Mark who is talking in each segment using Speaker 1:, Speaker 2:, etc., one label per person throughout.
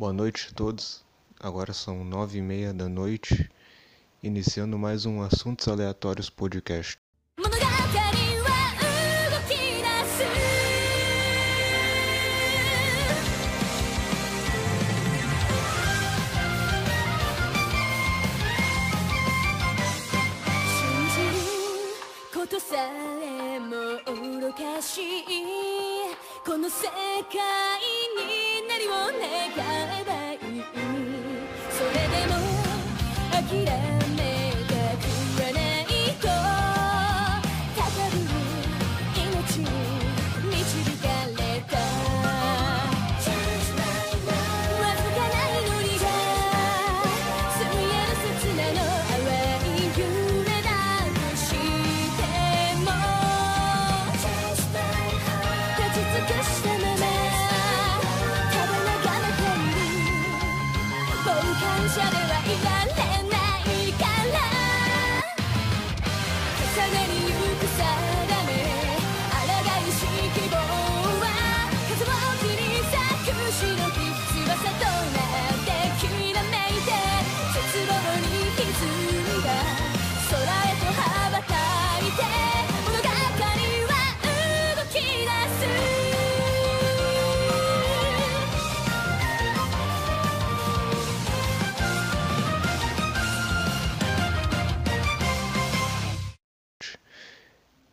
Speaker 1: Boa noite a todos. Agora são nove e meia da noite, iniciando mais um Assuntos Aleatórios Podcast.
Speaker 2: 物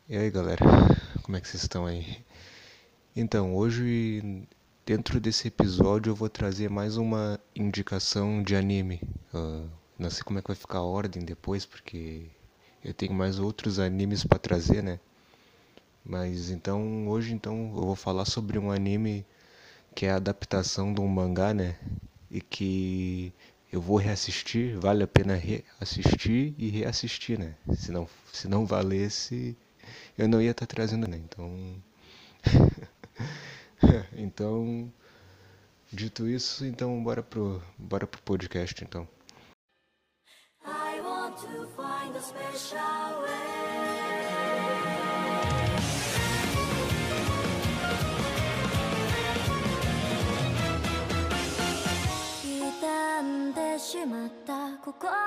Speaker 1: E aí galera, como é que vocês estão aí? Então, hoje, dentro desse episódio, eu vou trazer mais uma indicação de anime. Ah, não sei como é que vai ficar a ordem depois, porque eu tenho mais outros animes pra trazer, né? Mas então, hoje então, eu vou falar sobre um anime que é a adaptação de um mangá, né? E que eu vou reassistir, vale a pena reassistir e reassistir, né? Se não, se não valesse, eu não ia estar trazendo, né? Então, então, dito isso, então bora pro, bora pro podcast, então.
Speaker 2: I want to find a special way 傷んでしまった心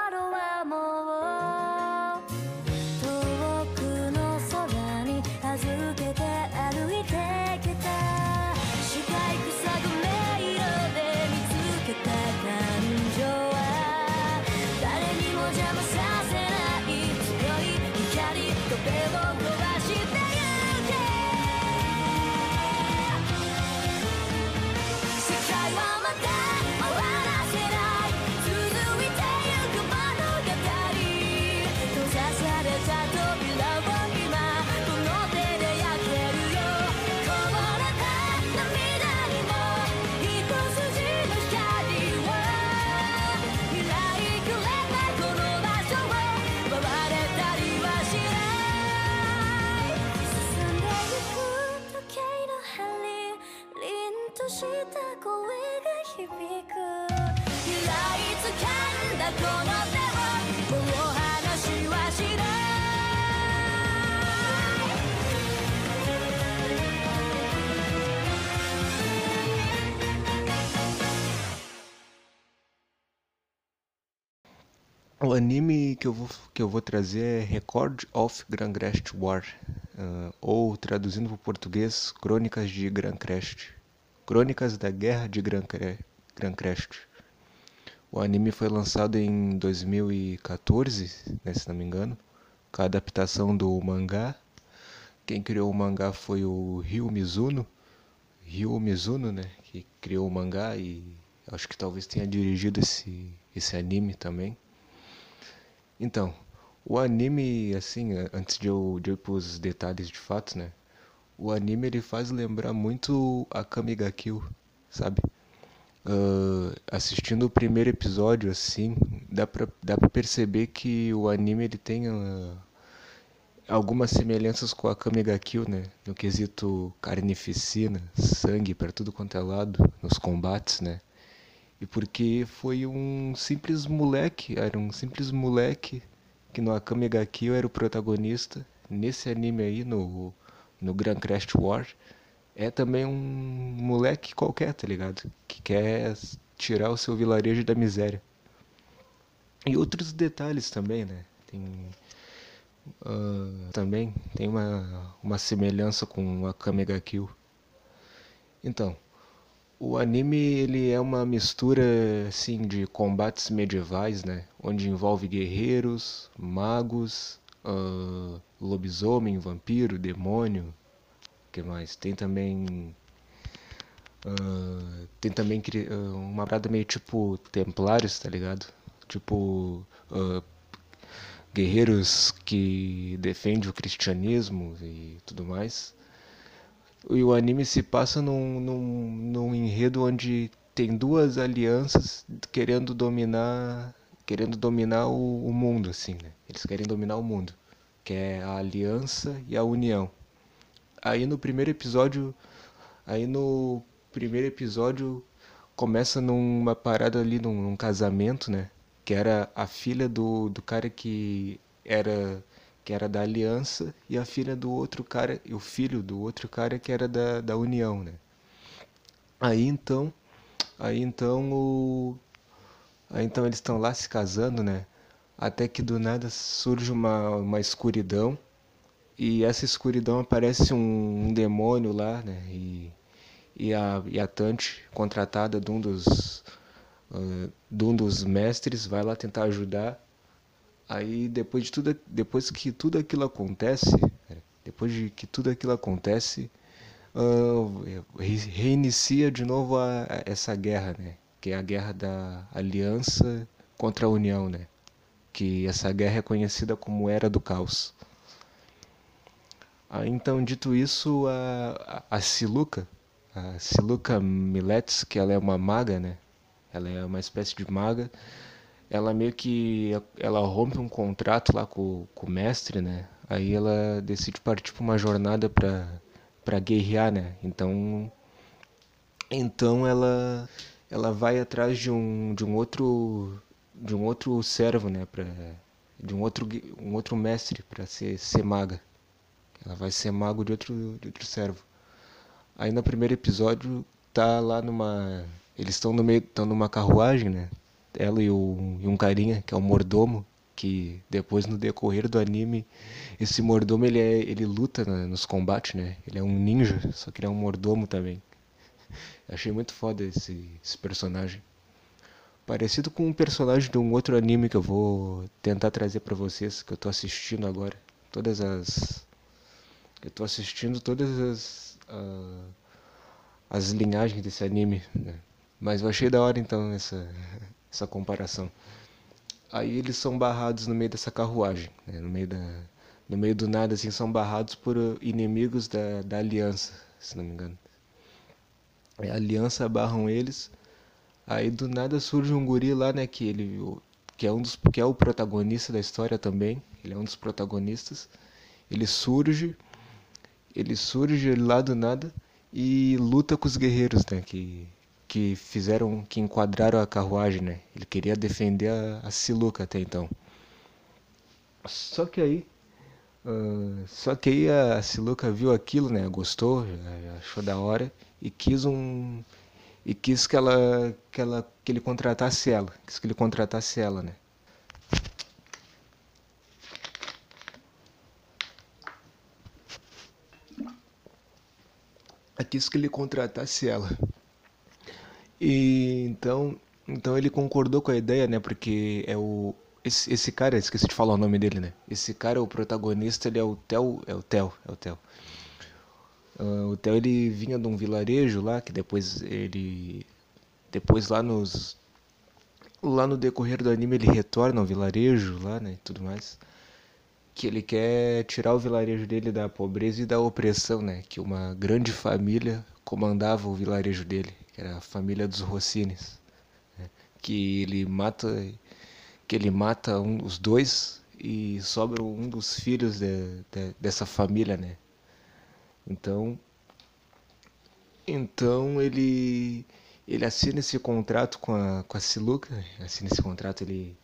Speaker 1: Anime que eu vou, que eu vou trazer é Record of Grand Crest War, ah, ou traduzindo para o português, Crônicas de Grand Crest. Crônicas da Guerra de Grand, Cre- Grand Crest. O anime foi lançado em 2014, né, se não me engano, com a adaptação do mangá. Quem criou o mangá foi o Ryu Mizuno, Ryu Mizuno, né, que criou o mangá e acho que talvez tenha dirigido esse, esse anime também. Então, o anime, assim, antes de eu, de eu ir pros detalhes de fato, né? O anime ele faz lembrar muito a Kamiga Kill, sabe? Ah, assistindo o primeiro episódio, assim, dá pra, dá pra perceber que o anime ele tem ah, algumas semelhanças com a Kamiga Kill, né? No quesito carnificina, sangue pra tudo quanto é lado, nos combates, né? E porque foi um simples moleque, era um simples moleque que no Akame ga Kill era o protagonista. Nesse anime aí, no, no Grand Crest War, é também um moleque qualquer, tá ligado? Que quer tirar o seu vilarejo da miséria. E outros detalhes também, né? Tem uh, também tem uma, uma semelhança com a Kamega Kill. Então, o anime ele é uma mistura assim de combates medievais, né? Onde envolve guerreiros, magos, uh, lobisomem, vampiro, demônio, que mais? Tem também uh, tem também uma parada meio tipo templários, tá ligado? Tipo guerreiros que defendem o cristianismo e tudo mais. E o anime se passa num, num, num enredo onde tem duas alianças querendo dominar querendo dominar o, o, mundo assim né? Eles querem dominar o mundo que é a aliança e a união. Aí no primeiro episódio aí no primeiro episódio começa numa parada ali num, num casamento né? Que era a filha do, do cara que era que era da aliança, e a filha do outro cara, e o filho do outro cara que era da, da união, né? Aí então, aí então o aí então eles estão lá se casando, né? Até que do nada surge uma, uma escuridão e essa escuridão aparece um, um demônio lá, né? E, e a e a Tante, contratada de um dos uh, de um dos mestres, vai lá tentar ajudar Aí depois de tudo, depois que tudo aquilo acontece, depois de que tudo aquilo acontece, uh, reinicia de novo a, a essa guerra, né? Que é a guerra da aliança contra a união, né? Que essa guerra é conhecida como Era do Caos. Ah, então, dito isso, a, a, a Siluca, a Siluca Milets, que ela é uma maga, né? Ela é uma espécie de maga ela meio que ela rompe um contrato lá com, com o mestre, né? Aí ela decide partir para uma jornada para para guerrear, né? Então então ela ela vai atrás de um de um outro de um outro servo, né, para de um outro um outro mestre para ser ser maga. Ela vai ser mago de outro de outro servo. Aí no primeiro episódio tá lá numa eles estão no meio estão numa carruagem, né? Ela e, o, e um carinha que é o mordomo que depois no decorrer do anime esse mordomo ele é ele luta né, nos combates né? Ele é um ninja só que ele é um mordomo também. Achei muito foda esse, esse personagem. Parecido com um personagem de um outro anime que eu vou tentar trazer para vocês que eu tô assistindo agora. Todas as eu tô assistindo todas as uh, as linhagens desse anime né? mas eu achei da hora então essa essa comparação. Aí eles são barrados no meio dessa carruagem, né? no, meio da, no meio do nada, assim, são barrados por inimigos da, da aliança, se não me engano. A aliança barram eles, aí do nada surge um guri lá, né, que ele que é um dos que é o protagonista da história também, ele é um dos protagonistas. Ele surge, ele surge lá do nada e luta com os guerreiros, né, que que fizeram, que enquadraram a carruagem, né? Ele queria defender a, a Siluca até então. Só que aí, uh, só que aí a Siluca viu aquilo, né? Gostou, achou da hora e quis um e quis que ela que ela que ele contratasse ela, quis que ele contratasse ela, né? Quis que ele contratasse ela. E então, então ele concordou com a ideia, né? Porque é o esse, esse cara, esqueci de falar o nome dele, né? Esse cara, o protagonista, ele é o Theo, é o Theo, é o Theo. Uh, o Theo ele vinha de um vilarejo lá que depois ele depois lá nos lá no decorrer do anime ele retorna ao vilarejo lá, né, e tudo mais. Que ele quer tirar o vilarejo dele da pobreza e da opressão, né? Que uma grande família comandava o vilarejo dele que era a família dos Rossines, né? que ele mata que ele mata um, os dois e sobra um dos filhos de, de, dessa família, né? Então, então ele ele assina esse contrato com a com a Siluca, assina esse contrato ele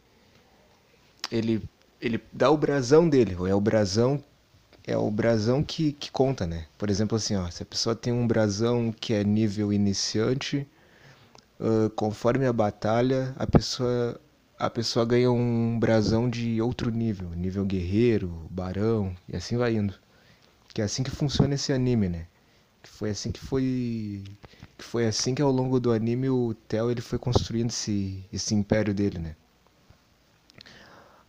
Speaker 1: ele ele dá o brasão dele, é o brasão é o brasão que, que conta, né? Por exemplo, assim, ó, se a pessoa tem um brasão que é nível iniciante, ah, conforme a batalha, a pessoa a pessoa ganha um brasão de outro nível, nível guerreiro, barão e assim vai indo. Que é assim que funciona esse anime, né? Que foi assim que foi que foi assim que ao longo do anime o Theo ele foi construindo esse esse império dele, né?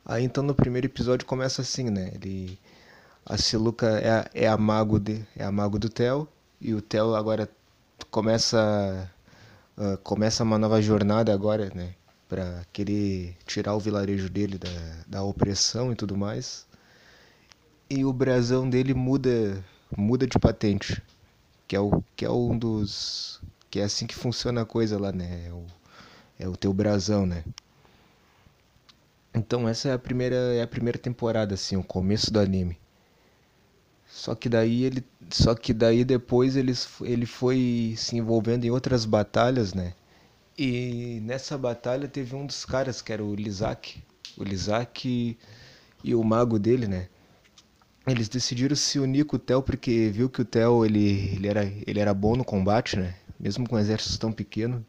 Speaker 1: Aí então no primeiro episódio começa assim, né? Ele a Siluca é a, é a mago de é a mago do Theo e o Theo agora começa ah, começa uma nova jornada agora, né? Pra querer tirar o vilarejo dele da, da opressão e tudo mais. E o brasão dele muda muda de patente, que é o que é um dos que é assim que funciona a coisa lá, né? É o, é o teu brasão, né? Então essa é a primeira é a primeira temporada assim, o começo do anime. Só que daí ele só que daí depois eles, ele foi se envolvendo em outras batalhas, né? E nessa batalha teve um dos caras que era o Lizak, o Lizak e, o mago dele, né? Eles decidiram se unir com o Theo porque viu que o Theo ele, ele, era, ele era bom no combate, né? Mesmo com um exército tão pequeno.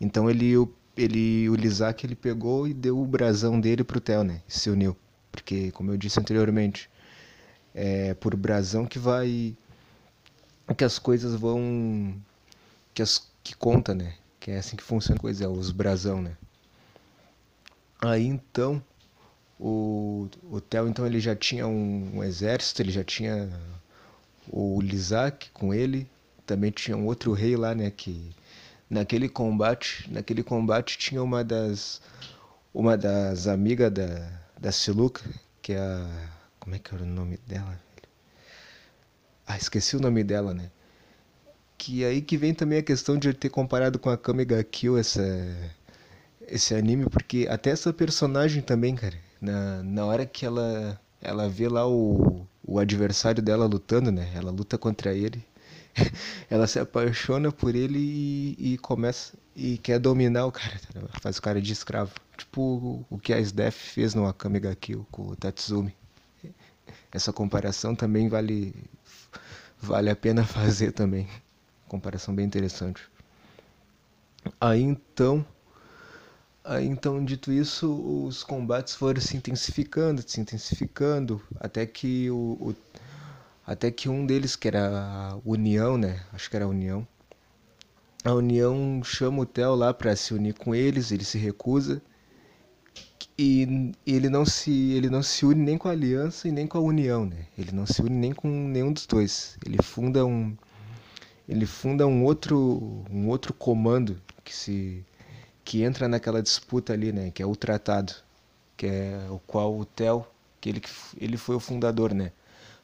Speaker 1: Então ele, o- ele, o Lizak ele pegou e deu o brasão dele pro Theo, né? Se uniu. Porque, como eu disse anteriormente, é por brasão que vai. que as coisas vão. que, as, que conta, né? Que é assim que funciona a coisa, é os brasão, né? Aí então. O, o Theo então ele já tinha um, um exército, ele já tinha o Lizak com ele, também tinha um outro rei lá, né, que naquele combate, naquele combate tinha uma das uma das amigas da da Siluca, que é a como é que era o nome dela? velho? Ah, esqueci o nome dela, né? Que aí que vem também a questão de ter comparado com a Kame ga Kill essa esse anime, porque até essa personagem também, cara, na, na hora que ela ela vê lá o, o adversário dela lutando, né? Ela luta contra ele. Ela se apaixona por ele e, e começa e quer dominar o cara, tá faz o cara de escravo. Tipo o que a Sdef fez no Akame ga Kill com o Tatsumi. Essa comparação também vale vale a pena fazer também. Comparação bem interessante. Aí então Aí, então, dito isso, os combates foram se intensificando, se intensificando, até que o, o- até que um deles, que era a União, né? Acho que era a União. A União chama o Theo lá para se unir com eles, ele se recusa e ele não se ele não se une nem com a Aliança e nem com a União, né? Ele não se une nem com nenhum dos dois. Ele funda um ele funda um outro um outro comando que se que entra naquela disputa ali, né, que é o tratado, que é o qual o Theo, que ele ele foi o fundador, né?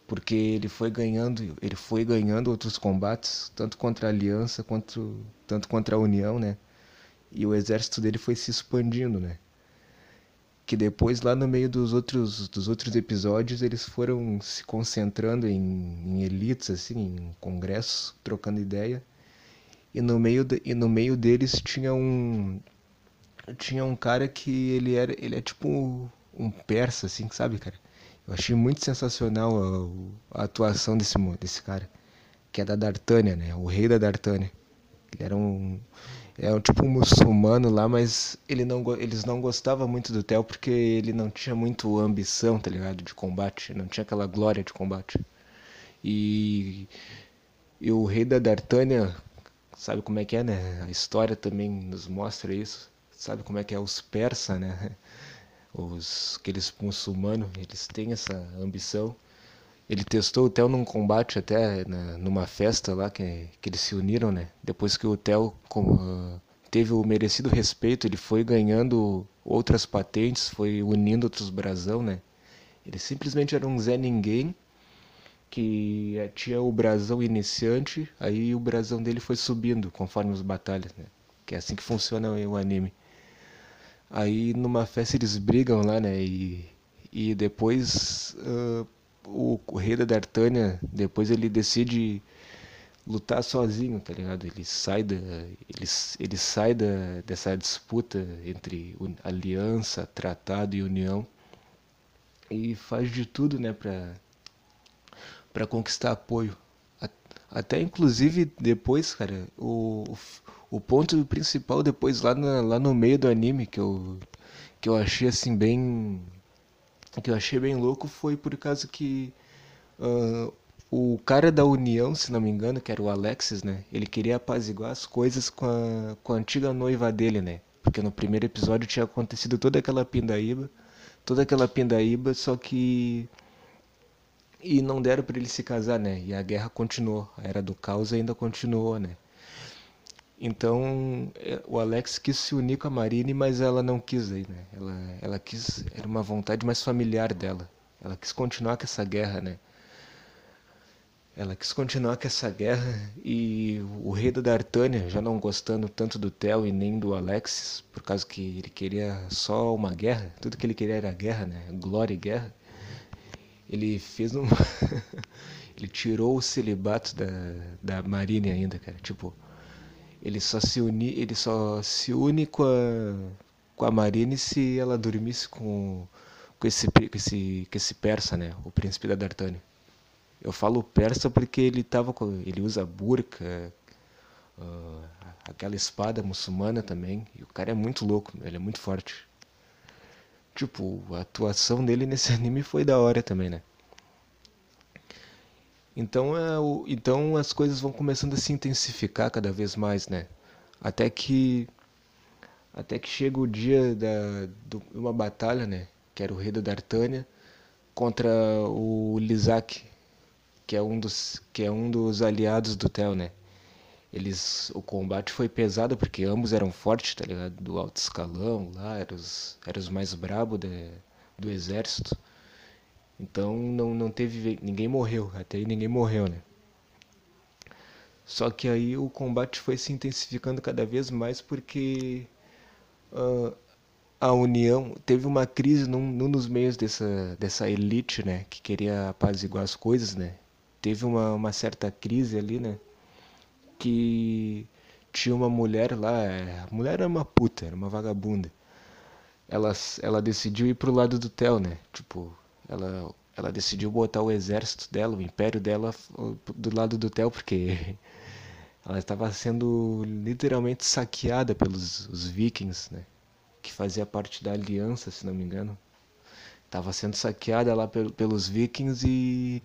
Speaker 1: Porque ele foi ganhando, ele foi ganhando outros combates, tanto contra a Aliança quanto tanto contra a União, né? E o exército dele foi se expandindo, né? Que depois lá no meio dos outros dos outros episódios eles foram se concentrando em, em elites assim, em congressos, trocando ideia. E no meio de- e no meio deles tinha um tinha um cara que ele era ele é tipo um, um persa assim sabe cara? Eu achei muito sensacional a, a atuação desse desse cara que é da Dartânia né? O rei da Dartânia ele era um é um tipo um muçulmano lá mas ele não eles não gostavam muito do Theo porque ele não tinha muito ambição tá ligado de combate não tinha aquela glória de combate e e o rei da Dartânia, sabe como é que é, né? A história também nos mostra isso. Sabe como é que é os persas, né? Os aqueles muçulmanos, eles têm essa ambição. Ele testou o Theo num combate até na- numa festa lá que, que eles se uniram, né? Depois que o Theo ah, teve o merecido respeito, ele foi ganhando outras patentes, foi unindo outros brasão, né? Ele simplesmente era um Zé Ninguém que eh, tinha o brasão iniciante, aí o brasão dele foi subindo conforme as batalhas, né? Que é assim que funciona o anime. Aí numa festa eles brigam lá, né? E, e depois ah, o, o rei da Dartânia, depois ele decide lutar sozinho, tá ligado? Ele sai da, ele, ele sai da, dessa disputa entre aliança, tratado e união e faz de tudo, né, pra para conquistar apoio. Até inclusive depois, cara, o, O ponto principal depois lá, na- lá no meio do anime que eu, que eu achei assim bem. Que eu achei bem louco foi por causa que ah, o cara da União, se não me engano, que era o Alexis, né? Ele queria apaziguar as coisas com a, com a antiga noiva dele, né? Porque no primeiro episódio tinha acontecido toda aquela pindaíba, toda aquela pindaíba, só que e não deram pra ele se casar, né? E a guerra continuou, a era do caos ainda continuou, né? Então, é, o Alex quis se unir com a Marine, mas ela não quis aí, né? Ela, ela quis, era uma vontade mais familiar dela. Ela quis continuar com essa guerra, né? Ela quis continuar com essa guerra e o rei da Dartânia, já não gostando tanto do Theo e nem do Alexis, por causa que ele queria só uma guerra, tudo que ele queria era guerra, né? Glória e guerra. Ele fez um. ele tirou o celibato da, da Marine ainda, cara. Tipo, ele só se une, ele só se une com a, com a Marine se ela dormisse com, com, esse, com, esse, com esse persa, né? O príncipe da Dartânia. Eu falo persa porque ele tava com, ele usa burca, ah, aquela espada muçulmana também. E o cara é muito louco, ele é muito forte. Tipo, a atuação dele nesse anime foi da hora também, né? Então, é o, então as coisas vão começando a se intensificar cada vez mais, né? Até que até que chega o dia da de uma batalha, né? Que era o rei da Dartânia contra o Lisak, que é um dos que é um dos aliados do Theo, né? Eles o combate foi pesado porque ambos eram fortes, tá ligado? Do alto escalão lá, eram os, eram os mais brabo de, do exército. Então não, não teve. Ninguém morreu. Até aí ninguém morreu, né? Só que aí o combate foi se intensificando cada vez mais porque ah, a União teve uma crise num, num dos meios dessa, dessa elite, né? Que queria apaziguar as coisas, né? Teve uma, uma certa crise ali, né? Que tinha uma mulher lá. A mulher era uma puta, era uma vagabunda ela, ela decidiu ir pro lado do Theo, né? Tipo, ela, ela decidiu botar o exército dela, o império dela do lado do Theo, porque ela estava sendo literalmente saqueada pelos os vikings, né? Que fazia parte da aliança, se não me engano. Tava sendo saqueada lá pel- pelos vikings e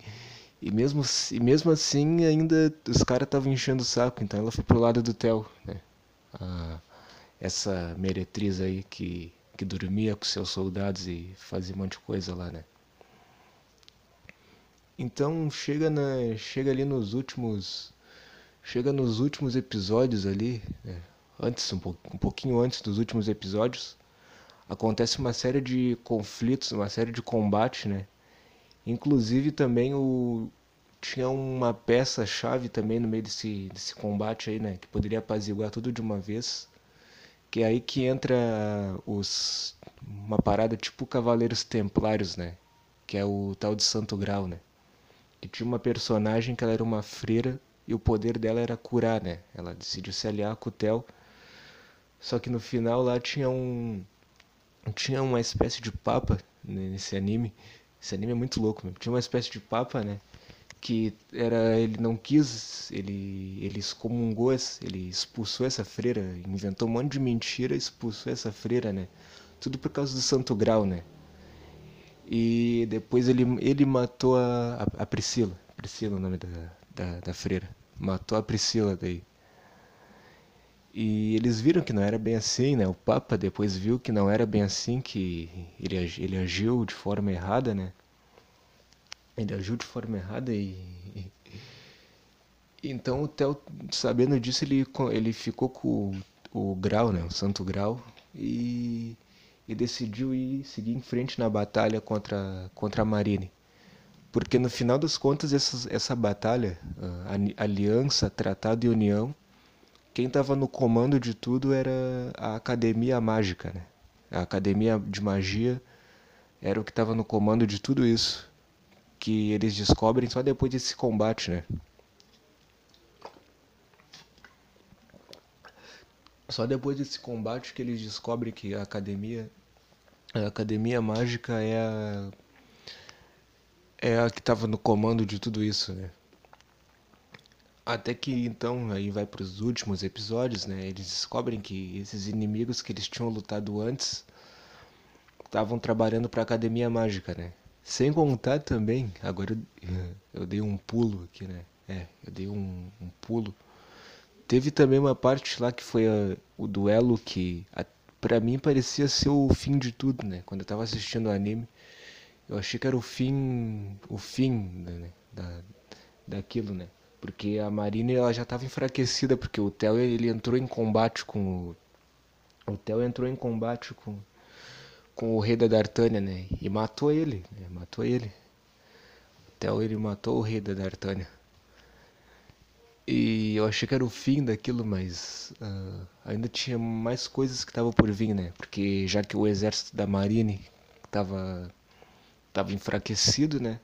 Speaker 1: e mesmo, e mesmo assim ainda os caras estavam enchendo o saco, então ela foi pro lado do Theo, né? A- essa meretriz aí que, que dormia com seus soldados e fazia um monte de coisa lá, né? Então chega na chega ali nos últimos chega nos últimos episódios ali, né? antes um, um pouquinho antes dos últimos episódios, acontece uma série de conflitos, uma série de combate, né? Inclusive também o tinha uma peça chave também no meio desse desse combate aí, né, que poderia apaziguar tudo de uma vez que é aí que entra os uma parada tipo Cavaleiros Templários, né? Que é o tal de Santo Grau, né? Que tinha uma personagem que ela era uma freira e o poder dela era curar, né? Ela decidiu se aliar com o Theo. Só que no final lá tinha um tinha uma espécie de papa né, nesse anime. Esse anime é muito louco, mesmo. Tinha uma espécie de papa, né? Que era ele não quis, ele ele excomungou, ele expulsou essa freira, inventou um monte de mentira, expulsou essa freira, né? Tudo por causa do Santo Grau, né? E depois ele ele matou a, a, Priscila, Priscila é o nome da, da da freira. Matou a Priscila daí. E eles viram que não era bem assim, né? O Papa depois viu que não era bem assim, que ele, ele agiu de forma errada, né? Ele agiu de forma errada e. Então o Theo, sabendo disso, ele, ele ficou com o, o grau, né? O Santo Grau, e, e decidiu ir seguir em frente na batalha contra, contra a Marine. Porque no final das contas, essas, essa batalha, aliança, tratado e união, quem estava no comando de tudo era a Academia Mágica, né? A Academia de Magia era o que estava no comando de tudo isso, que eles descobrem só depois desse combate, né? Só depois desse combate que eles descobrem que a Academia a Academia Mágica é a é a que estava no comando de tudo isso, né? Até que então aí vai para os últimos episódios, né? Eles descobrem que esses inimigos que eles tinham lutado antes estavam trabalhando para a Academia Mágica, né? Sem contar também, agora eu, eu dei um pulo aqui, né? É, eu dei um, um pulo. Teve também uma parte lá que foi a- o duelo que a, pra mim parecia ser o fim de tudo, né? Quando eu tava assistindo o anime, eu achei que era o fim, o fim, né? Da, daquilo, né? Porque a Marine ela já estava enfraquecida porque o Theo ele entrou em combate com o, o Theo entrou em combate com com o rei da Dartânia, né? E matou ele, né? Matou ele. O Theo ele matou o rei da Dartânia. E eu achei que era o fim daquilo, mas ah, ainda tinha mais coisas que estavam por vir, né? Porque já que o exército da Marine estava tava enfraquecido, né?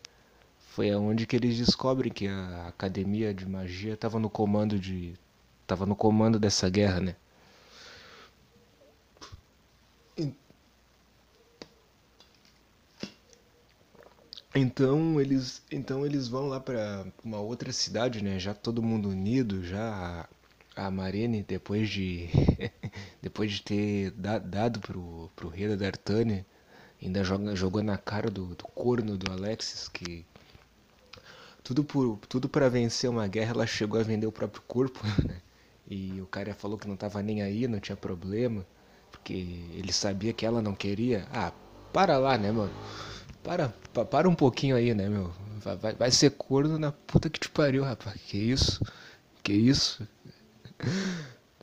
Speaker 1: Foi aonde que eles descobrem que a academia de magia estava no comando de tava no comando dessa guerra, né? Então eles então eles vão lá para uma outra cidade, né? Já todo mundo unido, já a, Marene depois de depois de ter da- dado pro pro rei da Dartânia, ainda joga, jogou na cara do, do corno do Alexis que tudo por tudo para vencer uma guerra, ela chegou a vender o próprio corpo, né? E o cara falou que não tava nem aí, não tinha problema, porque ele sabia que ela não queria. Ah, para lá, né, mano? Para, pa- para um pouquinho aí, né, meu? Vai, vai, ser corno na puta que te pariu, rapaz. Que isso? Que isso?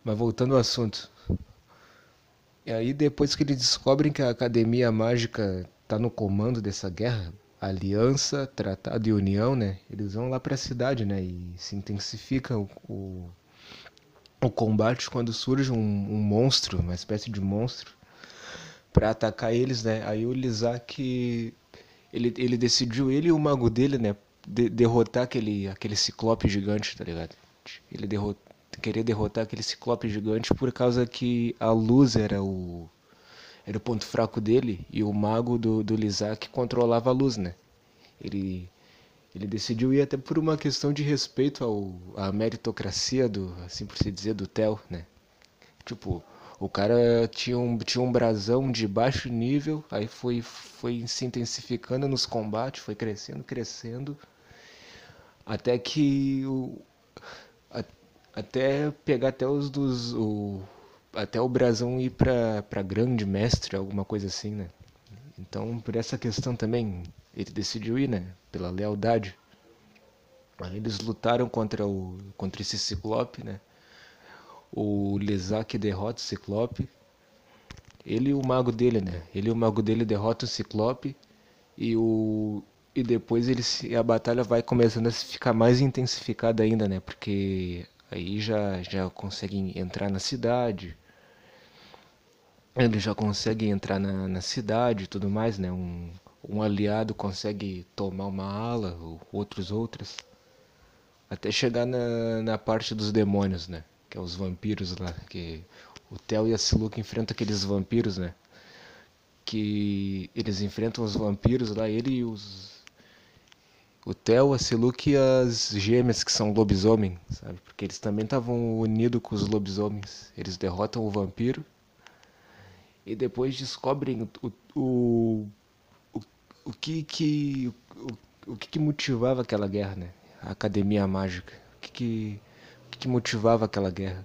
Speaker 1: Mas voltando ao assunto. E aí, depois que eles descobrem que a Academia Mágica tá no comando dessa guerra, aliança, tratado e união, né? Eles vão lá pra cidade, né? E se intensifica o, o, o combate quando surge um, um monstro, uma espécie de monstro, pra atacar eles, né? Aí o Lizak, ele, ele decidiu, ele e o mago dele, né? de- derrotar aquele, aquele ciclope gigante, tá ligado? Ele derrot, queria derrotar aquele ciclope gigante por causa que a luz era o era o ponto fraco dele e o mago do, do Lizak controlava a luz, né? Ele, ele decidiu ir até por uma questão de respeito ao, à meritocracia do, assim por se dizer, do Theo, né? Tipo, o cara tinha um, tinha um brasão de baixo nível, aí foi, foi se intensificando nos combates, foi crescendo, crescendo, até que o, a- até pegar até os dos o, até o brasão ir pra, pra grande mestre, alguma coisa assim, né? Então, por essa questão também, ele decidiu ir, né? Pela lealdade. Aí eles lutaram contra o contra esse Ciclope, né? O Lizak derrota o Ciclope. Ele e o mago dele, né? Ele e o mago dele derrotam o Ciclope e o e depois eles a batalha vai começando a se ficar mais intensificada ainda, né? Porque aí já já conseguem entrar na cidade. Eles já conseguem entrar na, na cidade e tudo mais, né? Um, um aliado consegue tomar uma ala, outros outras. Até chegar na, na parte dos demônios, né? Que é os vampiros lá. Que o Theo e a Siluca enfrentam aqueles vampiros, né? Que eles enfrentam os vampiros lá, ele e os. O Theo, a Siluca e as gêmeas que são lobisomem, sabe? Porque eles também estavam unidos com os lobisomens. Eles derrotam o vampiro e depois descobrem o, o, o, o que que o, o que que motivava aquela guerra, né? A Academia Mágica. O que que, que motivava aquela guerra?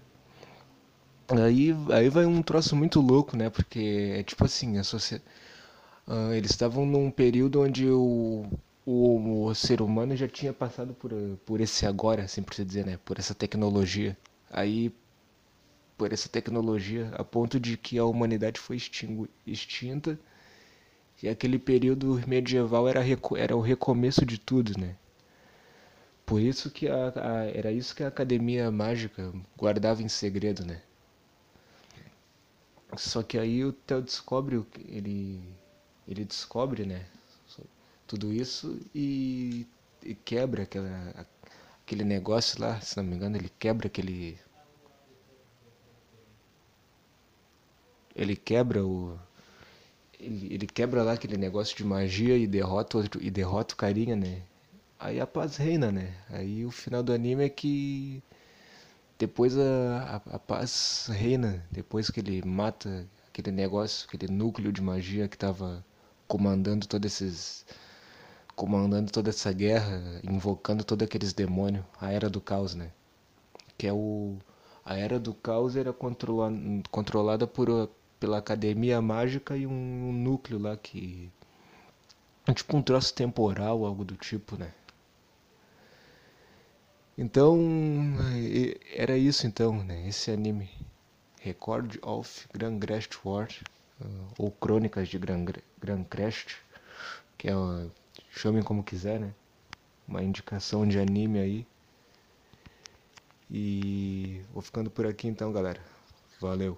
Speaker 1: Aí, aí vai um troço muito louco, né? Porque é tipo assim, a ah, eles estavam num período onde o, o, o ser humano já tinha passado por, por esse agora, assim por se dizer, né? Por essa tecnologia. Aí por essa tecnologia a ponto de que a humanidade foi extingu- extinta e aquele período medieval era, era o recomeço de tudo, né? Por isso que a, a- era isso que a Academia Mágica guardava em segredo, né? Só que aí o Theo descobre, ele, ele descobre, né? Tudo isso e, e quebra aquela, aquele negócio lá, se não me engano, ele quebra aquele ele quebra o ele, ele quebra lá aquele negócio de magia e derrota e derrota o carinha, né? Aí a paz reina, né? Aí o final do anime é que depois a, a, a paz reina, depois que ele mata aquele negócio, aquele núcleo de magia que tava comandando todos esses comandando toda essa guerra, invocando todos aqueles demônios, a era do caos, né? Que é o a era do caos era controla, controlada por pela academia mágica e um, um núcleo lá que tipo um troço temporal, algo do tipo, né? Então, e- era isso então, né? Esse anime. Record of Grand Crest War, uh, ou Crônicas de Grand, Grand Crest, que é, chamem como quiser, né? Uma indicação de anime aí. E vou ficando por aqui então, galera. Valeu.